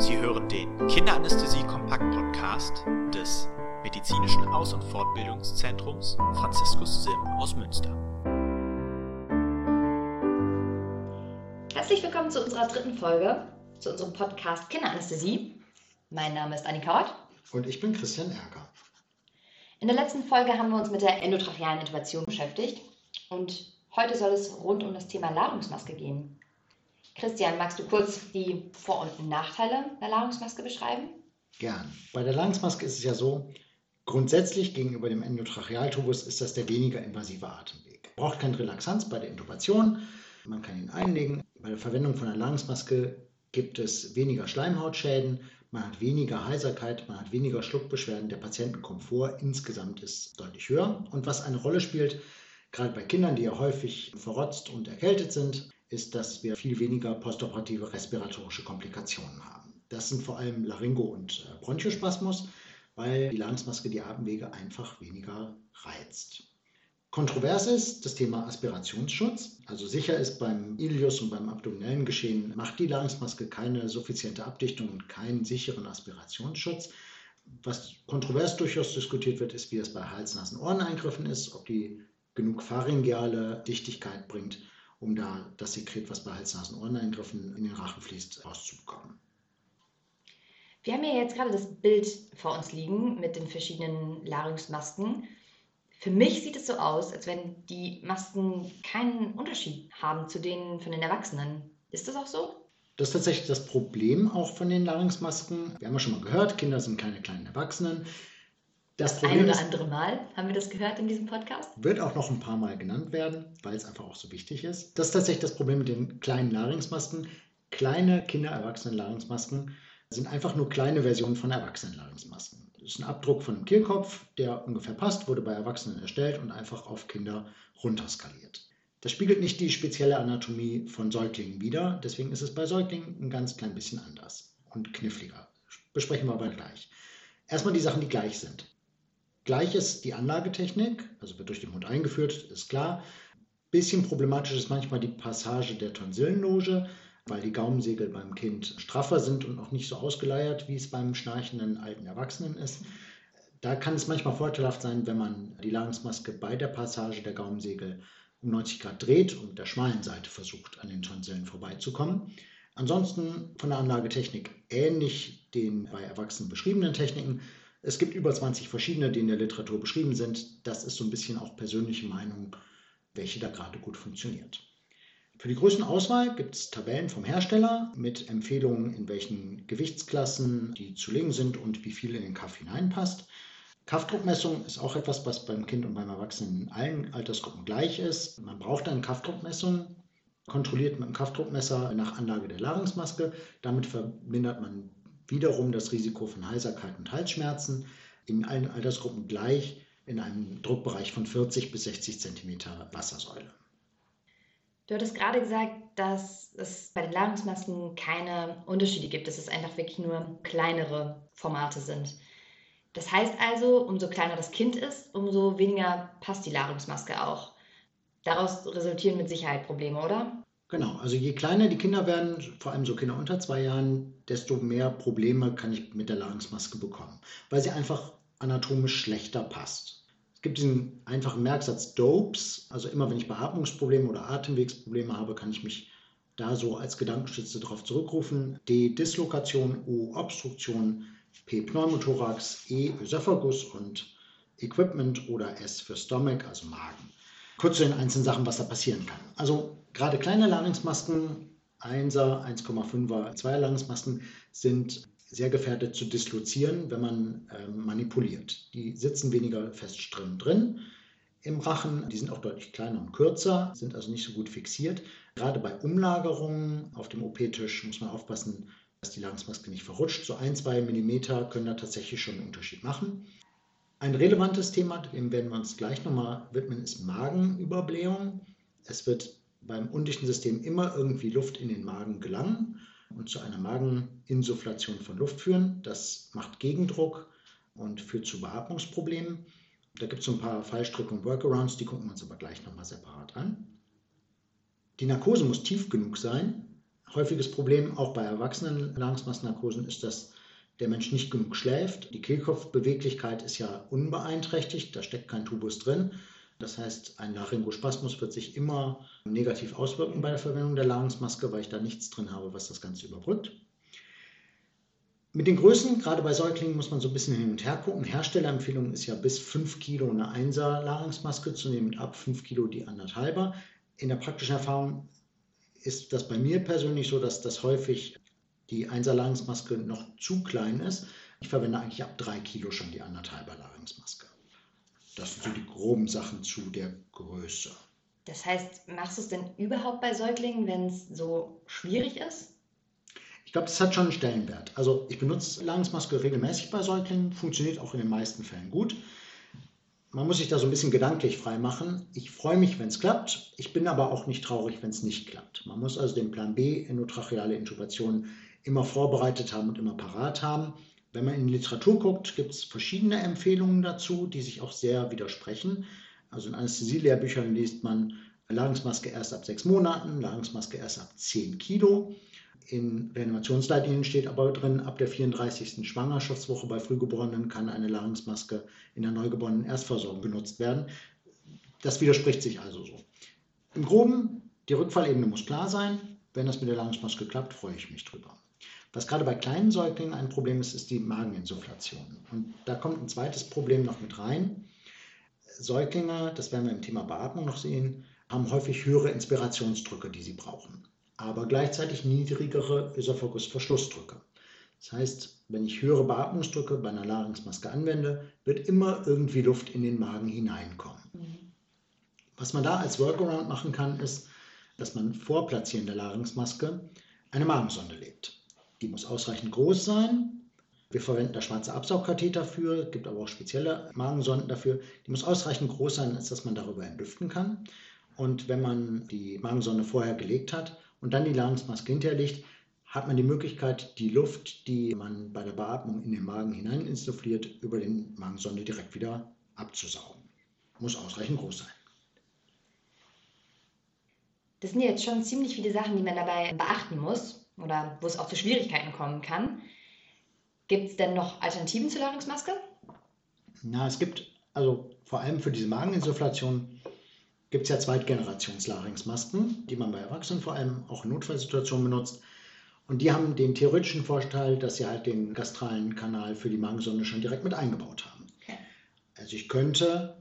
Sie hören den Kinderanästhesie-Kompakt-Podcast des Medizinischen Aus- und Fortbildungszentrums Franziskus Sim aus Münster. Herzlich willkommen zu unserer dritten Folge, zu unserem Podcast Kinderanästhesie. Mein Name ist Annika Hort. Und ich bin Christian Erker. In der letzten Folge haben wir uns mit der endotrachealen Intubation beschäftigt und heute soll es rund um das Thema Ladungsmaske gehen. Christian, magst du kurz die Vor- und Nachteile der Ladungsmaske beschreiben? Gern. Bei der Ladungsmaske ist es ja so, grundsätzlich gegenüber dem Endotrachealtubus ist das der weniger invasive Atemweg. Man braucht kein Relaxanz bei der Intubation, man kann ihn einlegen. Bei der Verwendung von einer Ladungsmaske gibt es weniger Schleimhautschäden, man hat weniger Heiserkeit, man hat weniger Schluckbeschwerden, der Patientenkomfort insgesamt ist deutlich höher. Und was eine Rolle spielt, gerade bei Kindern, die ja häufig verrotzt und erkältet sind, ist, dass wir viel weniger postoperative respiratorische Komplikationen haben. Das sind vor allem Laryngo- und äh, Bronchospasmus, weil die Ladungsmaske die Atemwege einfach weniger reizt. Kontrovers ist das Thema Aspirationsschutz. Also sicher ist beim Ilius und beim abdominellen Geschehen macht die Ladungsmaske keine suffiziente Abdichtung und keinen sicheren Aspirationsschutz. Was kontrovers durchaus diskutiert wird, ist, wie es bei Hals-Nasen-Ohreneingriffen ist, ob die genug pharyngeale Dichtigkeit bringt, um da das Sekret, was bei Hals-Nasen-Ohreneingriffen in den Rachen fließt, rauszubekommen. Wir haben ja jetzt gerade das Bild vor uns liegen mit den verschiedenen Ladungsmasken. Für mich sieht es so aus, als wenn die Masken keinen Unterschied haben zu denen von den Erwachsenen. Ist das auch so? Das ist tatsächlich das Problem auch von den Ladungsmasken. Wir haben ja schon mal gehört, Kinder sind keine kleinen Erwachsenen. Das, das ein oder andere Mal haben wir das gehört in diesem Podcast. Wird auch noch ein paar Mal genannt werden, weil es einfach auch so wichtig ist. Das ist tatsächlich das Problem mit den kleinen Larynxmasken. Kleine Kinder-Erwachsenen-Larynxmasken sind einfach nur kleine Versionen von Erwachsenen-Larynxmasken. Das ist ein Abdruck von einem Kehlkopf, der ungefähr passt, wurde bei Erwachsenen erstellt und einfach auf Kinder runterskaliert. Das spiegelt nicht die spezielle Anatomie von Säuglingen wider, deswegen ist es bei Säuglingen ein ganz klein bisschen anders und kniffliger. Besprechen wir aber gleich. Erstmal die Sachen, die gleich sind. Gleich ist die Anlagetechnik, also wird durch den Mund eingeführt, ist klar. Bisschen problematisch ist manchmal die Passage der Tonsillenloge, weil die Gaumensegel beim Kind straffer sind und noch nicht so ausgeleiert, wie es beim schnarchenden alten Erwachsenen ist. Da kann es manchmal vorteilhaft sein, wenn man die Ladungsmaske bei der Passage der Gaumensegel um 90 Grad dreht und der schmalen Seite versucht, an den Tonsillen vorbeizukommen. Ansonsten von der Anlagetechnik ähnlich den bei Erwachsenen beschriebenen Techniken. Es gibt über 20 verschiedene, die in der Literatur beschrieben sind. Das ist so ein bisschen auch persönliche Meinung, welche da gerade gut funktioniert. Für die Größenauswahl gibt es Tabellen vom Hersteller mit Empfehlungen, in welchen Gewichtsklassen die zu legen sind und wie viel in den Kaff hineinpasst. Kaffdruckmessung ist auch etwas, was beim Kind und beim Erwachsenen in allen Altersgruppen gleich ist. Man braucht eine Kaffdruckmessung, kontrolliert mit dem Kaffdruckmesser nach Anlage der Ladungsmaske. Damit vermindert man wiederum das Risiko von Heiserkeit und Halsschmerzen in allen Altersgruppen gleich in einem Druckbereich von 40 bis 60 cm Wassersäule. Du hattest gerade gesagt, dass es bei den Ladungsmasken keine Unterschiede gibt, dass es einfach wirklich nur kleinere Formate sind. Das heißt also, umso kleiner das Kind ist, umso weniger passt die Ladungsmaske auch. Daraus resultieren mit Sicherheit Probleme, oder? Genau, also je kleiner die Kinder werden, vor allem so Kinder unter zwei Jahren, desto mehr Probleme kann ich mit der Ladungsmaske bekommen, weil sie einfach anatomisch schlechter passt. Es gibt diesen einfachen Merksatz DOPES, also immer wenn ich Beatmungsprobleme oder Atemwegsprobleme habe, kann ich mich da so als Gedankenstütze darauf zurückrufen. D Dislokation, O Obstruktion, P Pneumothorax, E Ösophagus und Equipment oder S für Stomach, also Magen. Kurz zu den einzelnen Sachen, was da passieren kann. Also gerade kleine Ladungsmasken, 1er, 1,5er, 2er Ladungsmasken sind sehr gefährdet zu dislozieren, wenn man äh, manipuliert. Die sitzen weniger fest drin im Rachen, die sind auch deutlich kleiner und kürzer, sind also nicht so gut fixiert. Gerade bei Umlagerungen auf dem OP-Tisch muss man aufpassen, dass die Ladungsmaske nicht verrutscht. So ein, zwei Millimeter können da tatsächlich schon einen Unterschied machen. Ein relevantes Thema, dem werden wir uns gleich nochmal widmen, ist Magenüberblähung. Es wird beim undichten System immer irgendwie Luft in den Magen gelangen und zu einer Mageninsufflation von Luft führen. Das macht Gegendruck und führt zu Beatmungsproblemen. Da gibt es so ein paar Fallstricke und Workarounds, die gucken wir uns aber gleich nochmal separat an. Die Narkose muss tief genug sein, Häufiges Problem auch bei Erwachsenen Larynxmassknarkosen ist, dass der Mensch nicht genug schläft. Die Kehlkopfbeweglichkeit ist ja unbeeinträchtigt, da steckt kein Tubus drin. Das heißt, ein Laryngospasmus wird sich immer negativ auswirken bei der Verwendung der Larynxmaske, weil ich da nichts drin habe, was das Ganze überbrückt. Mit den Größen, gerade bei Säuglingen, muss man so ein bisschen hin und her gucken. Herstellerempfehlung ist ja bis 5 Kilo eine 1er Larynxmaske zu nehmen, ab 5 Kilo die anderthalber. In der praktischen Erfahrung ist das bei mir persönlich so, dass das häufig die 1er Larynxmaske noch zu klein ist. Ich verwende eigentlich ab 3 Kilo schon die anderthalber Larynxmaske. Das sind so die groben Sachen zu der Größe. Das heißt, machst du es denn überhaupt bei Säuglingen, wenn es so schwierig ist? Ich glaube, das hat schon einen Stellenwert. Also ich benutze Larynxmaske regelmäßig bei Säuglingen, funktioniert auch in den meisten Fällen gut. Man muss sich da so ein bisschen gedanklich frei machen. Ich freue mich, wenn es klappt. Ich bin aber auch nicht traurig, wenn es nicht klappt. Man muss also den Plan B, endotracheale Intubation, immer vorbereitet haben und immer parat haben. Wenn man in die Literatur guckt, gibt es verschiedene Empfehlungen dazu, die sich auch sehr widersprechen. Also in Anästhesielehrbüchern liest man Larynxmaske erst ab sechs Monaten, Larynxmaske erst ab 10 Kilo. In Reanimationsleitlinien steht aber drin, ab der 34. Schwangerschaftswoche bei Frühgeborenen kann eine Larynxmaske in der neugeborenen Erstversorgung genutzt werden. Das widerspricht sich also so. Im Groben, die Rückfallebene muss klar sein. Wenn das mit der Larynxmaske klappt, freue ich mich drüber. Was gerade bei kleinen Säuglingen ein Problem ist, ist die Mageninsufflation. Und da kommt ein zweites Problem noch mit rein. Säuglinge, das werden wir im Thema Beatmung noch sehen, haben häufig höhere Inspirationsdrücke, die sie brauchen, aber gleichzeitig niedrigere Ösophagusverschlussdrücke. Das heißt, wenn ich höhere Beatmungsdrücke bei einer Larynxmaske anwende, wird immer irgendwie Luft in den Magen hineinkommen. Mhm. Was man da als Workaround machen kann, ist, dass man vor Platzieren der Larynxmaske eine Magensonde legt. Die muss ausreichend groß sein. Wir verwenden da schwarze Absaugkatheter für, gibt aber auch spezielle Magensonden dafür. Die muss ausreichend groß sein, dass man darüber entlüften kann. Und wenn man die Magensonde vorher gelegt hat und dann die Larynxmaske hinterlegt, hat man die Möglichkeit, die Luft, die man bei der Beatmung in den Magen hinein insuffliert, über den Magensonde direkt wieder abzusaugen. Muss ausreichend groß sein. Das sind jetzt schon ziemlich viele Sachen, die man dabei beachten muss oder wo es auch zu Schwierigkeiten kommen kann. Gibt es denn noch Alternativen zur Larynxmaske? Na, es gibt, also vor allem für diese Mageninsufflation, gibt es ja Zweitgenerations-Larynxmasken, die man bei Erwachsenen vor allem auch in Notfallsituationen benutzt. Und die haben den theoretischen Vorteil, dass sie halt den gastralen Kanal für die Magensonde schon direkt mit eingebaut haben. Okay. Also ich könnte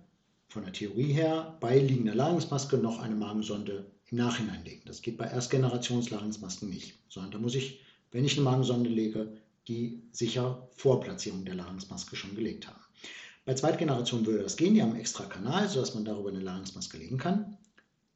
von der Theorie her bei liegender Larynxmaske noch eine Magensonde im Nachhinein legen. Das geht bei Erstgenerations-Larynxmasken nicht, sondern da muss ich, wenn ich eine Magensonde lege, die sicher vor Platzierung der Larynxmaske schon gelegt haben. Bei Zweitgeneration würde das gehen, die haben einen extra Kanal, sodass man darüber eine Larynxmaske legen kann.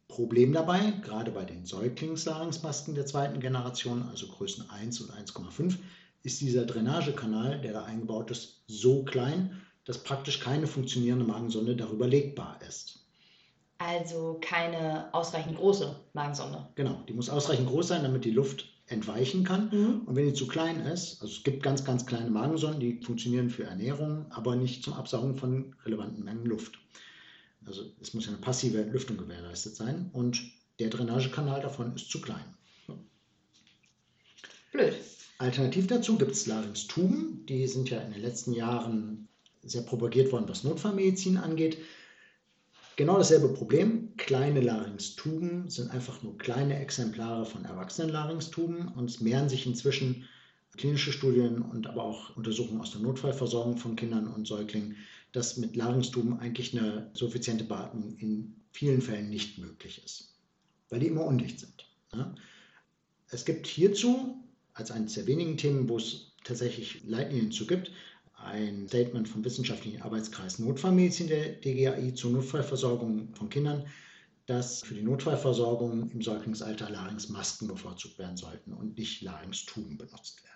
Problem dabei, gerade bei den Säuglings-Larynxmasken der zweiten Generation, also Größen 1 und 1,5, ist dieser Drainagekanal, der da eingebaut ist, so klein, dass praktisch keine funktionierende Magensonde darüber legbar ist. Also keine ausreichend große Magensonde. Genau, die muss ausreichend groß sein, damit die Luft entweichen kann. Mhm. Und wenn die zu klein ist, also es gibt ganz, ganz kleine Magensonden, die funktionieren für Ernährung, aber nicht zum Absaugen von relevanten Mengen Luft. Also es muss ja eine passive Entlüftung gewährleistet sein und der Drainagekanal davon ist zu klein. Blöd. Alternativ dazu gibt es Larynxtuben, die sind ja in den letzten Jahren sehr propagiert worden, was Notfallmedizin angeht. Genau dasselbe Problem. Kleine Larynxtuben sind einfach nur kleine Exemplare von erwachsenen Larynxtuben und es mehren sich inzwischen klinische Studien und aber auch Untersuchungen aus der Notfallversorgung von Kindern und Säuglingen, dass mit Larynxtuben eigentlich eine suffiziente Beatmung in vielen Fällen nicht möglich ist, weil die immer undicht sind. Es gibt hierzu, als eines der wenigen Themen, wo es tatsächlich Leitlinien zu gibt, ein Statement vom Wissenschaftlichen Arbeitskreis Notfallmedizin der DGAI zur Notfallversorgung von Kindern, dass für die Notfallversorgung im Säuglingsalter Larynxmasken bevorzugt werden sollten und nicht Larynxtuben benutzt werden.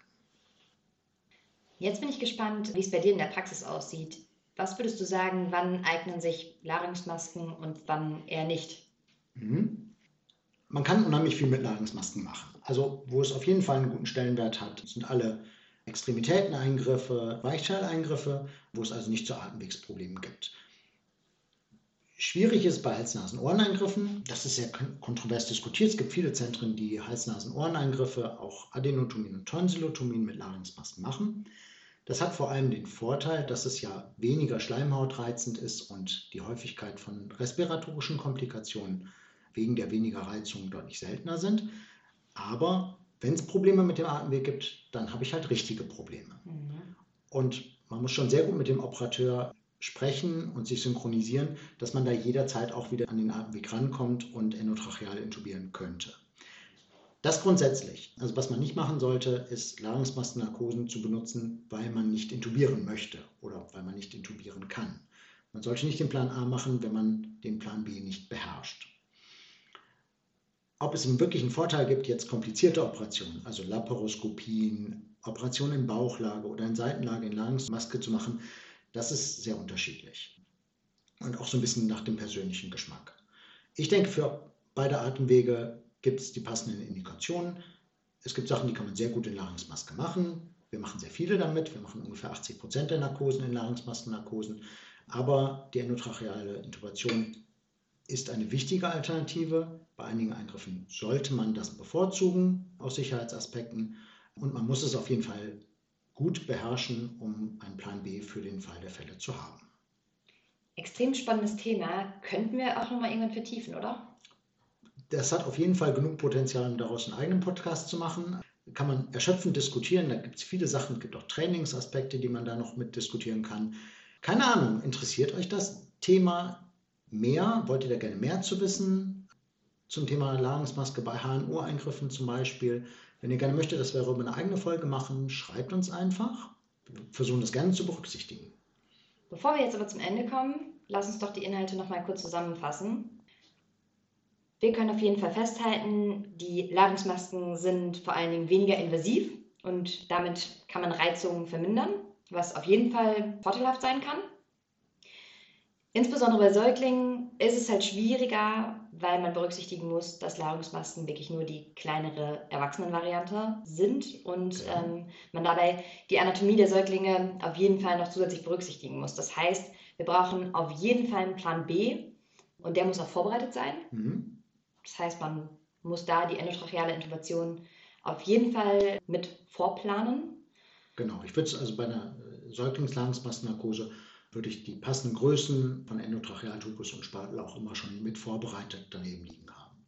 Jetzt bin ich gespannt, wie es bei dir in der Praxis aussieht. Was würdest du sagen, wann eignen sich Larynxmasken und wann eher nicht? Mhm. Man kann unheimlich viel mit Larynxmasken machen. Also, wo es auf jeden Fall einen guten Stellenwert hat, sind alle Extremitäteneingriffe, Weichteileingriffe, wo es also nicht zu Atemwegsproblemen gibt. Schwierig ist bei Hals-Nasen-Ohreneingriffen, das ist sehr kontrovers diskutiert. Es gibt viele Zentren, die Hals-Nasen-Ohreneingriffe, auch Adenotomin und Tonsillotomin mit Larynxmasken machen. Das hat vor allem den Vorteil, dass es ja weniger schleimhautreizend ist und die Häufigkeit von respiratorischen Komplikationen wegen der weniger Reizung deutlich seltener sind. Aber wenn es Probleme mit dem Atemweg gibt, dann habe ich halt richtige Probleme. Mhm. Und man muss schon sehr gut mit dem Operateur sprechen und sich synchronisieren, dass man da jederzeit auch wieder an den Atemweg rankommt und endotracheal intubieren könnte. Das grundsätzlich. Also was man nicht machen sollte, ist Larynxmaskennarkosen zu benutzen, weil man nicht intubieren möchte oder weil man nicht intubieren kann. Man sollte nicht den Plan A machen, wenn man den Plan B nicht beherrscht. Ob es einen Vorteil gibt, jetzt komplizierte Operationen, also Laparoskopien, Operationen in Bauchlage oder in Seitenlage in Larynxmaske zu machen, das ist sehr unterschiedlich. Und auch so ein bisschen nach dem persönlichen Geschmack. Ich denke, für beide Atemwege gibt es die passenden Indikationen. Es gibt Sachen, die kann man sehr gut in Larynxmaske machen. Wir machen sehr viele damit. Wir machen ungefähr 80 Prozent der Narkosen in Larynxmaskennarkosen. Aber die endotracheale Intubation ist eine wichtige Alternative. Bei einigen Eingriffen sollte man das bevorzugen aus Sicherheitsaspekten. Und man muss es auf jeden Fall gut beherrschen, um einen Plan B für den Fall der Fälle zu haben. Extrem spannendes Thema. Könnten wir auch nochmal irgendwann vertiefen, oder? Das hat auf jeden Fall genug Potenzial, um daraus einen eigenen Podcast zu machen. Kann man erschöpfend diskutieren. Da gibt es viele Sachen. Es gibt auch Trainingsaspekte, die man da noch mit diskutieren kann. Keine Ahnung, interessiert euch das Thema mehr? Wollt ihr da gerne mehr zu wissen? Zum Thema Ladungsmaske bei HNO-Eingriffen zum Beispiel. Wenn ihr gerne möchtet, dass wir darüber eine eigene Folge machen, schreibt uns einfach. Wir versuchen das gerne zu berücksichtigen. Bevor wir jetzt aber zum Ende kommen, lass uns doch die Inhalte nochmal kurz zusammenfassen. Wir können auf jeden Fall festhalten, die Ladungsmasken sind vor allen Dingen weniger invasiv und damit kann man Reizungen vermindern, was auf jeden Fall vorteilhaft sein kann. Insbesondere bei Säuglingen ist es halt schwieriger, weil man berücksichtigen muss, dass Ladungsmasken wirklich nur die kleinere Erwachsenenvariante sind und ähm, man dabei die Anatomie der Säuglinge auf jeden Fall noch zusätzlich berücksichtigen muss. Das heißt, wir brauchen auf jeden Fall einen Plan B und der muss auch vorbereitet sein. Mhm. Das heißt, man muss da die endotracheale Intubation auf jeden Fall mit vorplanen. Genau, ich würde es also bei einer äh, Säuglingsladungsmaskennarkose würde ich die passenden Größen von Endotrachealtubus und Spatel auch immer schon mit vorbereitet daneben liegen haben.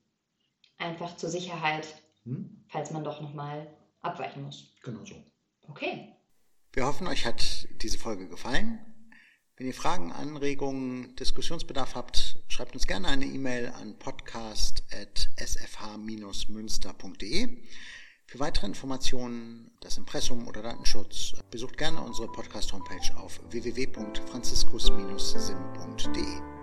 Einfach zur Sicherheit, hm? falls man doch nochmal abweichen muss. Genau so. Okay. Wir hoffen, euch hat diese Folge gefallen. Wenn ihr Fragen, Anregungen, Diskussionsbedarf habt, schreibt uns gerne eine E-Mail an podcast.sfh-münster.de. Für weitere Informationen, das Impressum oder Datenschutz, besucht gerne unsere Podcast-Homepage auf www.franziskus-sim.de.